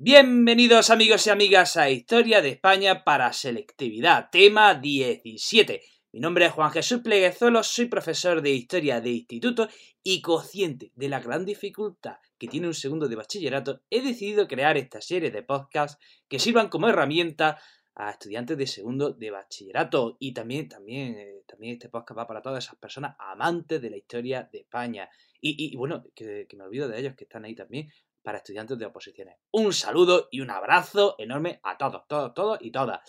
Bienvenidos amigos y amigas a Historia de España para Selectividad, tema 17. Mi nombre es Juan Jesús Pleguezolo, soy profesor de Historia de Instituto y consciente de la gran dificultad que tiene un segundo de bachillerato, he decidido crear esta serie de podcasts que sirvan como herramienta a estudiantes de segundo de bachillerato. Y también, también, eh, también este podcast va para todas esas personas amantes de la historia de España. Y, bueno, que, que me olvido de ellos que están ahí también para estudiantes de oposiciones. Un saludo y un abrazo enorme a todos, todos, todos y todas.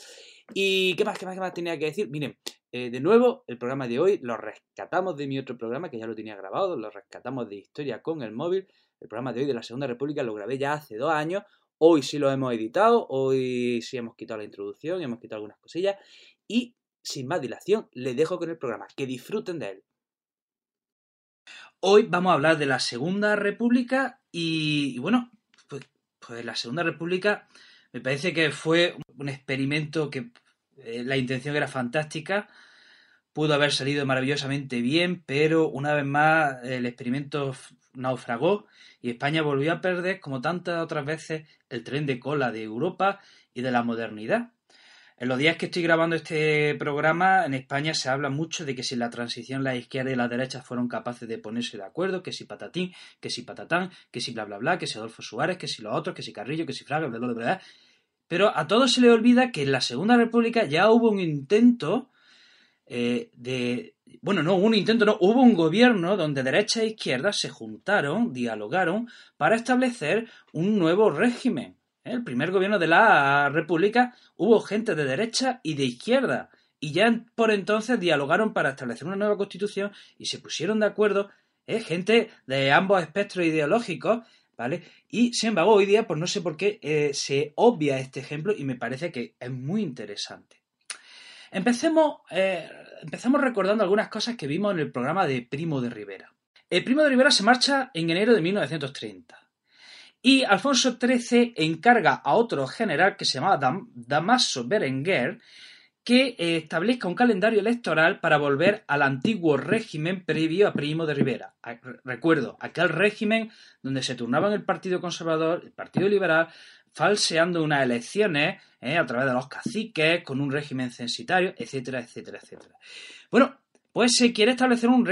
¿Y qué más, qué más, qué más tenía que decir? Miren, eh, de nuevo, el programa de hoy lo rescatamos de mi otro programa, que ya lo tenía grabado, lo rescatamos de Historia con el móvil. El programa de hoy de la Segunda República lo grabé ya hace dos años. Hoy sí lo hemos editado, hoy sí hemos quitado la introducción, hemos quitado algunas cosillas. Y sin más dilación, les dejo con el programa. Que disfruten de él. Hoy vamos a hablar de la Segunda República y, bueno, pues, pues la Segunda República me parece que fue un experimento que eh, la intención era fantástica, pudo haber salido maravillosamente bien, pero una vez más el experimento naufragó y España volvió a perder, como tantas otras veces, el tren de cola de Europa y de la modernidad. En los días que estoy grabando este programa, en España se habla mucho de que si la transición, la izquierda y la derecha fueron capaces de ponerse de acuerdo, que si patatín, que si patatán, que si bla bla bla, que si Adolfo Suárez, que si los otros, que si Carrillo, que si Fraga, bla bla bla. Pero a todos se le olvida que en la Segunda República ya hubo un intento eh, de. Bueno, no, un intento, no, hubo un gobierno donde derecha e izquierda se juntaron, dialogaron, para establecer un nuevo régimen. El primer gobierno de la República hubo gente de derecha y de izquierda. Y ya por entonces dialogaron para establecer una nueva constitución y se pusieron de acuerdo ¿eh? gente de ambos espectros ideológicos ¿vale? Y sin embargo, hoy día, pues no sé por qué eh, se obvia este ejemplo y me parece que es muy interesante. Empecemos, eh, empezamos recordando algunas cosas que vimos en el programa de Primo de Rivera. El Primo de Rivera se marcha en enero de 1930 y Alfonso XIII encarga a otro general que se llamaba Damaso Berenguer que eh, establezca un calendario electoral para volver al antiguo régimen previo a Primo de Rivera. Recuerdo, aquel régimen donde se turnaban el Partido Conservador, el Partido Liberal, falseando unas elecciones eh, a través de los caciques, con un régimen censitario, etcétera, etcétera, etcétera. Bueno, pues se quiere establecer un,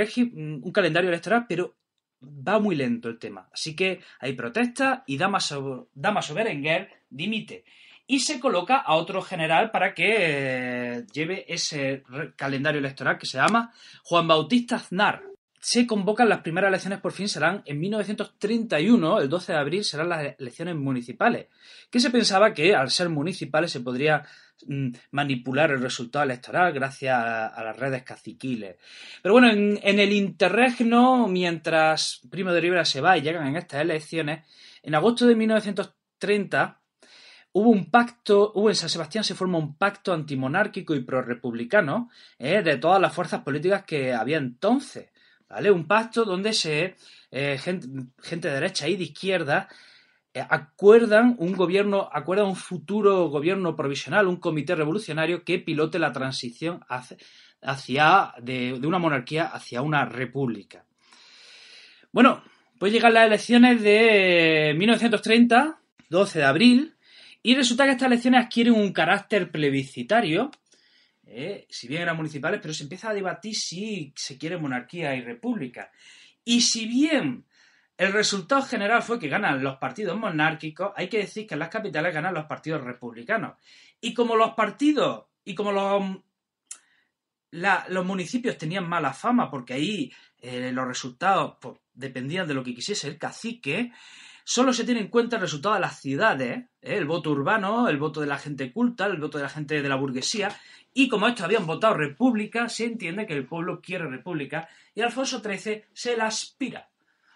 un calendario electoral, pero va muy lento el tema. Así que hay protestas y Damaso, Damaso Berenguer dimite y se coloca a otro general para que eh, lleve ese calendario electoral que se llama Juan Bautista Aznar. Se convocan las primeras elecciones, por fin serán en 1931, el 12 de abril, serán las elecciones municipales, que se pensaba que al ser municipales se podría mm, manipular el resultado electoral gracias a, las redes caciquiles. Pero bueno, en, el interregno, mientras Primo de Rivera se va y llegan en estas elecciones, en agosto de 1930 hubo un pacto, hubo en San Sebastián se forma un pacto antimonárquico y prorrepublicano eh, de todas las fuerzas políticas que había entonces, ¿vale? Un pacto donde se eh, gente, de derecha y de izquierda eh, acuerdan un gobierno, un futuro gobierno provisional, un comité revolucionario que pilote la transición hacia, de, de una monarquía hacia una república. Bueno, pues llegan las elecciones de 1930, 12 de abril, y resulta que estas elecciones adquieren un carácter plebiscitario, eh, si bien eran municipales, pero se empieza a debatir si se quiere monarquía y república. Y si bien el resultado general fue que ganan los partidos monárquicos, hay que decir que en las capitales ganan los partidos republicanos. Y como los partidos y como los, los municipios tenían mala fama, porque ahí eh, los resultados pues, dependían de lo que quisiese el cacique, Solo se tiene en cuenta el resultado de las ciudades, ¿eh? el voto urbano, el voto de la gente culta, el voto de la gente de la burguesía, y como estos habían votado república, se entiende que el pueblo quiere república, y Alfonso XIII se la aspira.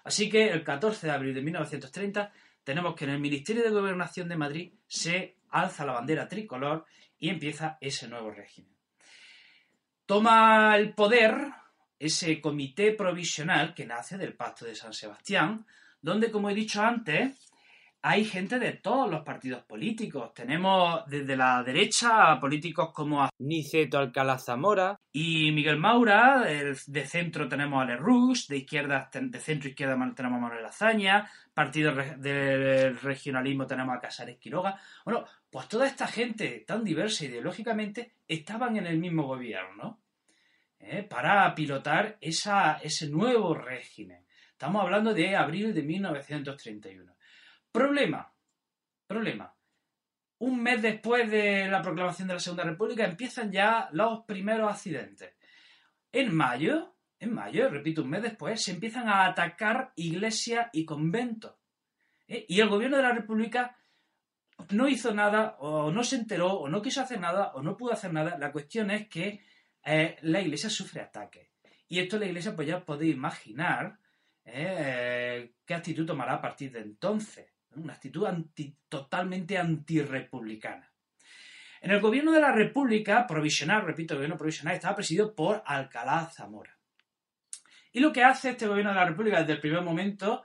Así que el 14 de abril de 1930 tenemos que en el Ministerio de Gobernación de Madrid se alza la bandera tricolor y empieza ese nuevo régimen. Toma el poder ese comité provisional que nace del Pacto de San Sebastián, donde, como he dicho antes, hay gente de todos los partidos políticos. Tenemos desde la derecha a políticos como Niceto Alcalá Zamora y Miguel Maura. de centro tenemos a Lerroux, de izquierda, de centro izquierda tenemos a Manuel Azaña, partido del regionalismo tenemos a Casares Quiroga. Bueno, pues toda esta gente tan diversa ideológicamente estaban en el mismo gobierno ¿eh? para pilotar ese nuevo régimen. Estamos hablando de abril de 1931. Problema, problema. Un mes después de la proclamación de la Segunda República empiezan ya los primeros accidentes. En mayo, en mayo, repito, un mes después, se empiezan a atacar iglesias y conventos. ¿eh? Y el gobierno de la República no hizo nada, o no se enteró, o no quiso hacer nada, o no pudo hacer nada. La cuestión es que eh, la iglesia sufre ataques. Y esto la iglesia, pues ya podéis imaginar eh, qué actitud tomará a partir de entonces. Una actitud totalmente antirrepublicana. En el gobierno de la República provisional, repito, el gobierno provisional estaba presidido por Alcalá Zamora. Y lo que hace este gobierno de la República desde el primer momento,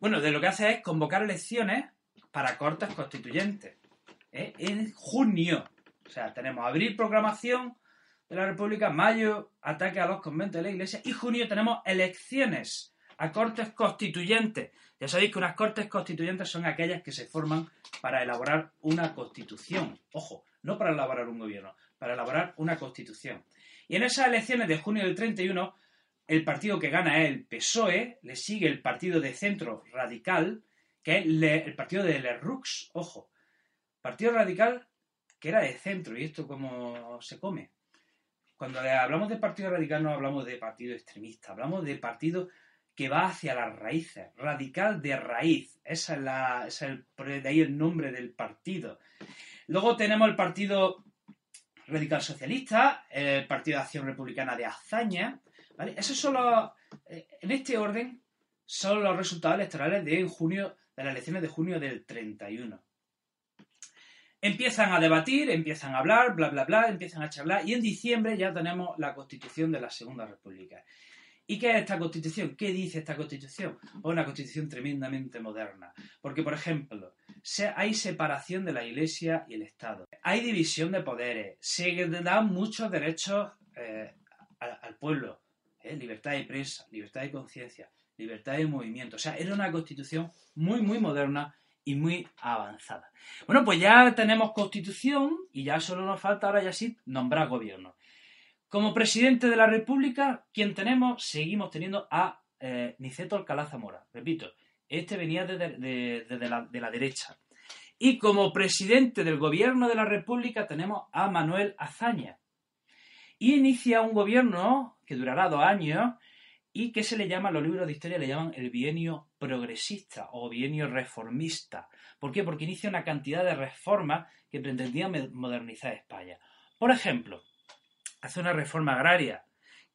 bueno, de lo que hace es convocar elecciones para cortes constituyentes. ¿eh? En junio. O sea, tenemos abril programación de la República, mayo ataque a los conventos de la Iglesia y junio tenemos elecciones a cortes constituyentes. Ya sabéis que unas cortes constituyentes son aquellas que se forman para elaborar una constitución. Ojo, no para elaborar un gobierno, para elaborar una constitución. Y en esas elecciones de junio del 31, el partido que gana es el PSOE, le sigue el partido de centro radical, que es el partido de Lerroux, ojo, partido radical que era de centro, y esto cómo se come. Cuando hablamos de partido radical no hablamos de partido extremista, hablamos de partido que va hacia las raíces, radical de raíz, esa es la, es el, de ahí el nombre del partido. Luego tenemos el partido radical socialista, el partido de acción republicana de Azaña, ¿vale? Esos son los, eh, en este orden, son los resultados electorales de junio de las elecciones de junio del 31. Empiezan a debatir, empiezan a hablar, bla, bla, bla, empiezan a charlar y en diciembre ya tenemos la constitución de la Segunda República. ¿Y qué es esta constitución? ¿Qué dice esta constitución? Una constitución tremendamente moderna. Porque, por ejemplo, hay separación de la Iglesia y el Estado. Hay división de poderes. Se dan muchos derechos eh, al, pueblo. ¿eh? Libertad de prensa, libertad de conciencia, libertad de movimiento. O sea, era una constitución muy, muy moderna y muy avanzada. Bueno, pues ya tenemos constitución y ya solo nos falta ahora ya sí nombrar gobierno. Como presidente de la República, quien tenemos, seguimos teniendo a eh, Niceto Alcalá Zamora. Repito, este venía de, la, de la derecha. Y como presidente del gobierno de la República tenemos a Manuel Azaña. Y inicia un gobierno que durará dos años y que se le llama, los libros de historia le llaman el bienio progresista o bienio reformista. ¿Por qué? Porque inicia una cantidad de reformas que pretendían modernizar España. Por ejemplo, hace una reforma agraria.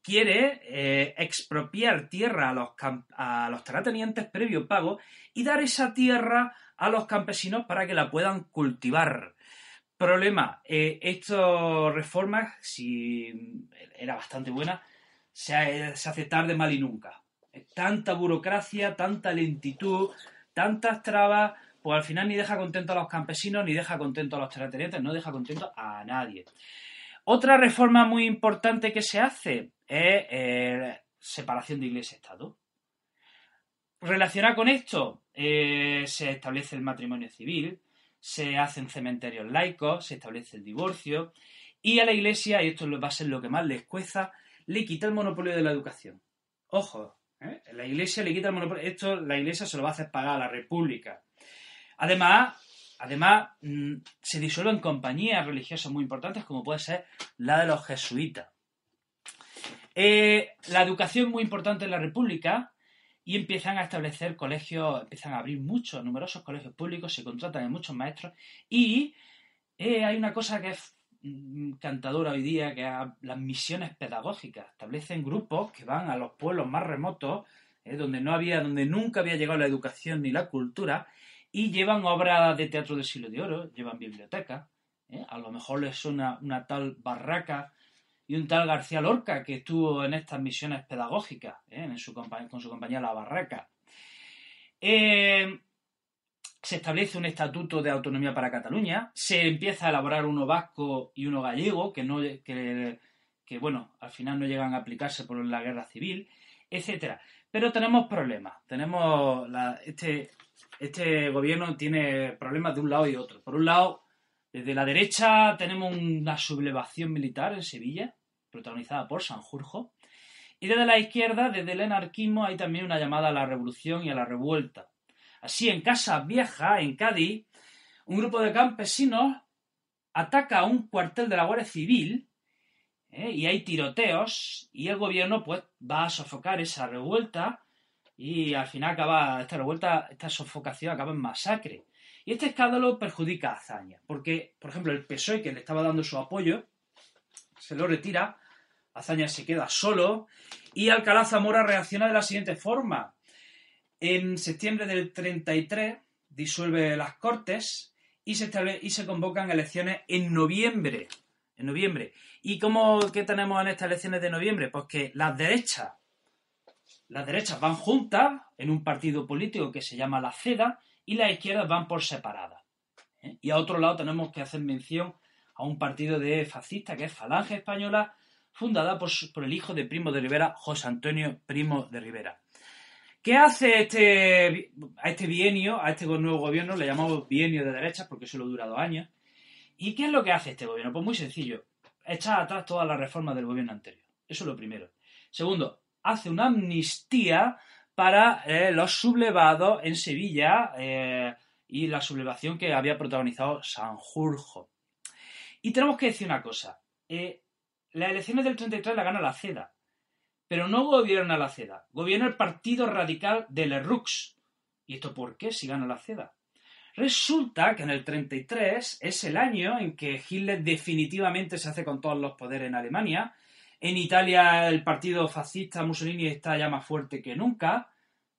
Quiere eh, expropiar tierra a los, a terratenientes previo pago y dar esa tierra a los campesinos para que la puedan cultivar. Problema, eh, estas reformas, si era bastante buena, se, hace tarde, mal y nunca. Tanta burocracia, tanta lentitud, tantas trabas, pues al final ni deja contento a los campesinos, ni deja contento a los terratenientes, no deja contento a nadie. Otra reforma muy importante que se hace es eh, separación de Iglesia-Estado. Relacionada con esto, eh, se establece el matrimonio civil, se hacen cementerios laicos, se establece el divorcio, y a la Iglesia, y esto va a ser lo que más les cuesta, le quita el monopolio de la educación. Ojo, ¿eh? la Iglesia le quita el monopolio. Esto la Iglesia se lo va a hacer pagar a la República. Además, además mm, se disuelven compañías religiosas muy importantes como puede ser la de los jesuitas. Eh, la educación muy importante en la República y empiezan a establecer colegios, empiezan a abrir muchos, numerosos colegios públicos, se contratan a muchos maestros y eh, hay una cosa que es cantadora hoy día que las misiones pedagógicas establecen grupos que van a los pueblos más remotos eh, donde no había donde nunca había llegado la educación ni la cultura y llevan obras de teatro del siglo de oro llevan bibliotecas eh, a lo mejor les suena una tal barraca y un tal García Lorca que estuvo en estas misiones pedagógicas eh, en su con su compañía La Barraca se establece un estatuto de autonomía para Cataluña, se empieza a elaborar uno vasco y uno gallego, que, no, que, que bueno, al final no llegan a aplicarse por la guerra civil, etcétera. Pero tenemos problemas. Tenemos este, este gobierno tiene problemas de un lado y otro. Por un lado, desde la derecha tenemos una sublevación militar en Sevilla, protagonizada por Sanjurjo. Y desde la izquierda, desde el anarquismo, hay también una llamada a la revolución y a la revuelta. Así, en Casa Vieja, en Cádiz, un grupo de campesinos ataca a un cuartel de la Guardia Civil ¿eh? y hay tiroteos y el gobierno pues va a sofocar esa revuelta y al final acaba esta revuelta, esta sofocación acaba en masacre. Y este escándalo perjudica a Azaña, porque, por ejemplo, el PSOE que le estaba dando su apoyo se lo retira, Azaña se queda solo y Alcalá Zamora reacciona de la siguiente forma. En septiembre del 33 disuelve las Cortes y se, y se convocan elecciones en noviembre. En noviembre. ¿Y cómo qué tenemos en estas elecciones de noviembre? Pues que las derechas, las derechas van juntas en un partido político que se llama la CEDA y las izquierdas van por separada. ¿eh? Y a otro lado tenemos que hacer mención a un partido de fascista que es Falange Española, fundada por, por el hijo de Primo de Rivera, José Antonio Primo de Rivera. ¿Qué hace este, a este bienio, a este nuevo gobierno? Le llamamos bienio de derechas porque solo dura dos años. ¿Y qué es lo que hace este gobierno? Pues muy sencillo. Echar atrás todas las reformas del gobierno anterior. Eso es lo primero. Segundo, hace una amnistía para eh, los sublevados en Sevilla eh, y la sublevación que había protagonizado Sanjurjo. Y tenemos que decir una cosa. Eh, las elecciones del 33 la gana la CEDA. Pero no gobierna la CEDA, gobierna el Partido Radical de Lerroux. ¿Y esto por qué si gana la CEDA? Resulta que en el 33 es el año en que Hitler definitivamente se hace con todos los poderes en Alemania. En Italia el partido fascista Mussolini está ya más fuerte que nunca.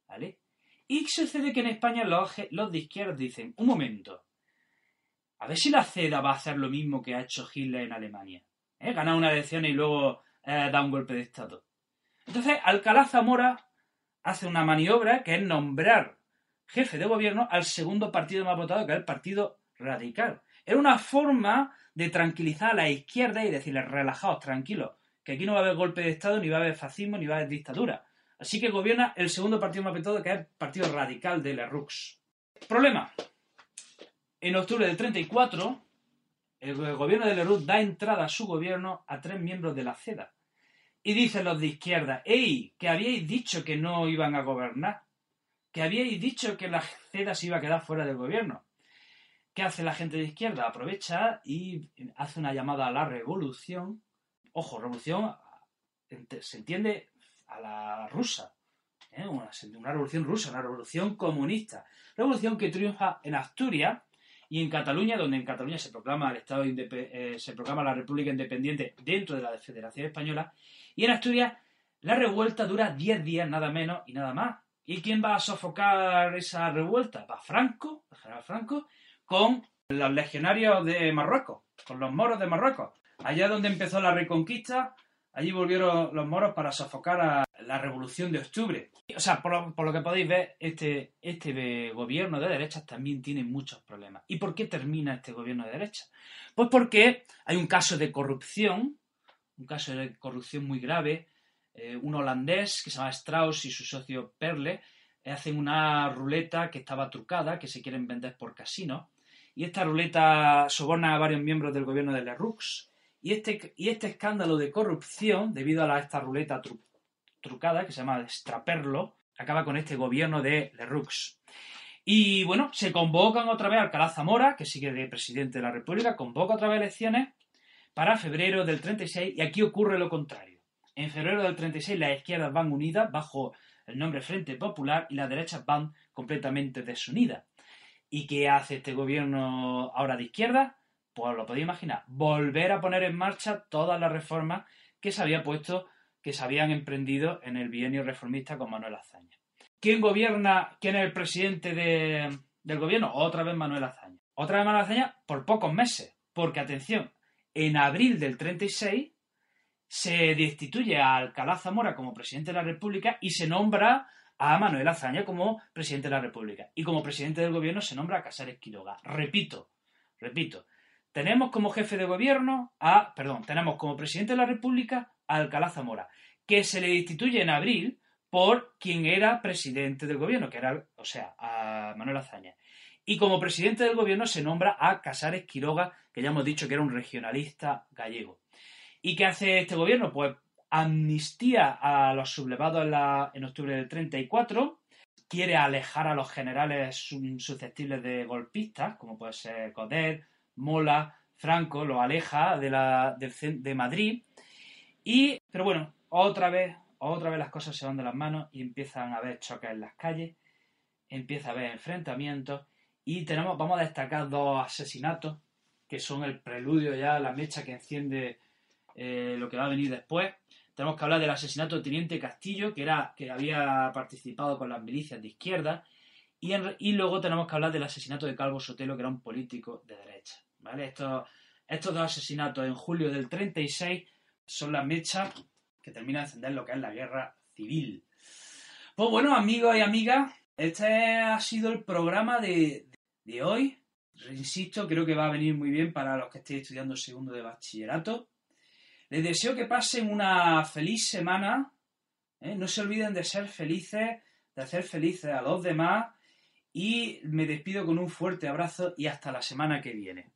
¿Vale? Y sucede que en España los, de izquierda dicen, un momento, a ver si la CEDA va a hacer lo mismo que ha hecho Hitler en Alemania. ¿Eh? Ganar una elección y luego eh, da un golpe de Estado. Entonces, Alcalá Zamora hace una maniobra que es nombrar jefe de gobierno al segundo partido más votado, que es el Partido Radical. Era una forma de tranquilizar a la izquierda y decirles, relajaos, tranquilos, que aquí no va a haber golpe de Estado, ni va a haber fascismo, ni va a haber dictadura. Así que gobierna el segundo partido más votado, que es el Partido Radical de Lerroux. Problema. En octubre del 34, el gobierno de Lerroux da entrada a su gobierno a tres miembros de la CEDA. Y dicen los de izquierda, ¡Ey! Que habíais dicho que no iban a gobernar. Que habíais dicho que la CEDA se iba a quedar fuera del gobierno. ¿Qué hace la gente de izquierda? Aprovecha y hace una llamada a la revolución. Ojo, revolución se entiende a la rusa. ¿eh? Una, revolución rusa, una revolución comunista. Revolución que triunfa en Asturias y en Cataluña, donde en Cataluña se proclama el Estado eh, se proclama la República Independiente dentro de la Federación Española, y en Asturias la revuelta dura 10 días, nada menos y nada más. ¿Y quién va a sofocar esa revuelta? Va Franco, el general Franco, con los legionarios de Marruecos, con los moros de Marruecos. Allá donde empezó la reconquista, allí volvieron los moros para sofocar a la revolución de octubre. O sea, por lo, que podéis ver, este, este gobierno de derechas también tiene muchos problemas. ¿Y por qué termina este gobierno de derechas? Pues porque hay un caso de corrupción un caso de corrupción muy grave. Eh, un holandés que se llama Strauss y su socio Perle eh, hacen una ruleta que estaba trucada, que se quieren vender por casino. Y esta ruleta soborna a varios miembros del gobierno de Lerroux. Y este, y este escándalo de corrupción, debido a esta ruleta trucada, que se llama Straperlo, acaba con este gobierno de Lerroux. Y bueno, se convocan otra vez Alcalá Zamora, que sigue de presidente de la República, convoca otra vez elecciones para febrero del 36 y aquí ocurre lo contrario. En febrero del 36 las izquierdas van unidas bajo el nombre Frente Popular y las derechas van completamente desunidas. ¿Y qué hace este gobierno ahora de izquierda? Pues lo podéis imaginar, volver a poner en marcha todas las reformas que se había puesto, que se habían emprendido en el bienio reformista con Manuel Azaña. ¿Quién gobierna? ¿Quién es el presidente del gobierno? Otra vez Manuel Azaña. Otra vez Manuel Azaña por pocos meses. Porque, atención, en abril del 36 se destituye a Alcalá Zamora como presidente de la República y se nombra a Manuel Azaña como presidente de la República. Y como presidente del gobierno se nombra a Casares Quiroga. Repito, repito, tenemos como jefe de gobierno a, perdón, tenemos como presidente de la República a Alcalá Zamora, que se le destituye en abril por quien era presidente del gobierno, que era, o sea, a Manuel Azaña. Y como presidente del gobierno se nombra a Casares Quiroga, que ya hemos dicho que era un regionalista gallego. ¿Y qué hace este gobierno? Pues amnistía a los sublevados en, octubre del 34, quiere alejar a los generales susceptibles de golpistas, como puede ser Codet, Mola, Franco, lo aleja de, la, de, Madrid. Y, pero bueno, otra vez, otra vez las cosas se van de las manos y empiezan a haber choques en las calles, empieza a haber enfrentamientos y tenemos, vamos a destacar dos asesinatos que son el preludio ya, la mecha que enciende eh, lo que va a venir después. Tenemos que hablar del asesinato del teniente Castillo, que, era, que había participado con las milicias de izquierda. Y, y luego tenemos que hablar del asesinato de Calvo Sotelo, que era un político de derecha. Estos, dos asesinatos en julio del 36 son las mechas que terminan de encender lo que es la guerra civil. Pues bueno, amigos y amigas, este ha sido el programa de, de hoy. Insisto, creo que va a venir muy bien para los que estéis estudiando segundo de bachillerato. Les deseo que pasen una feliz semana. ¿eh? No se olviden de ser felices, de hacer felices a los demás. Y me despido con un fuerte abrazo y hasta la semana que viene.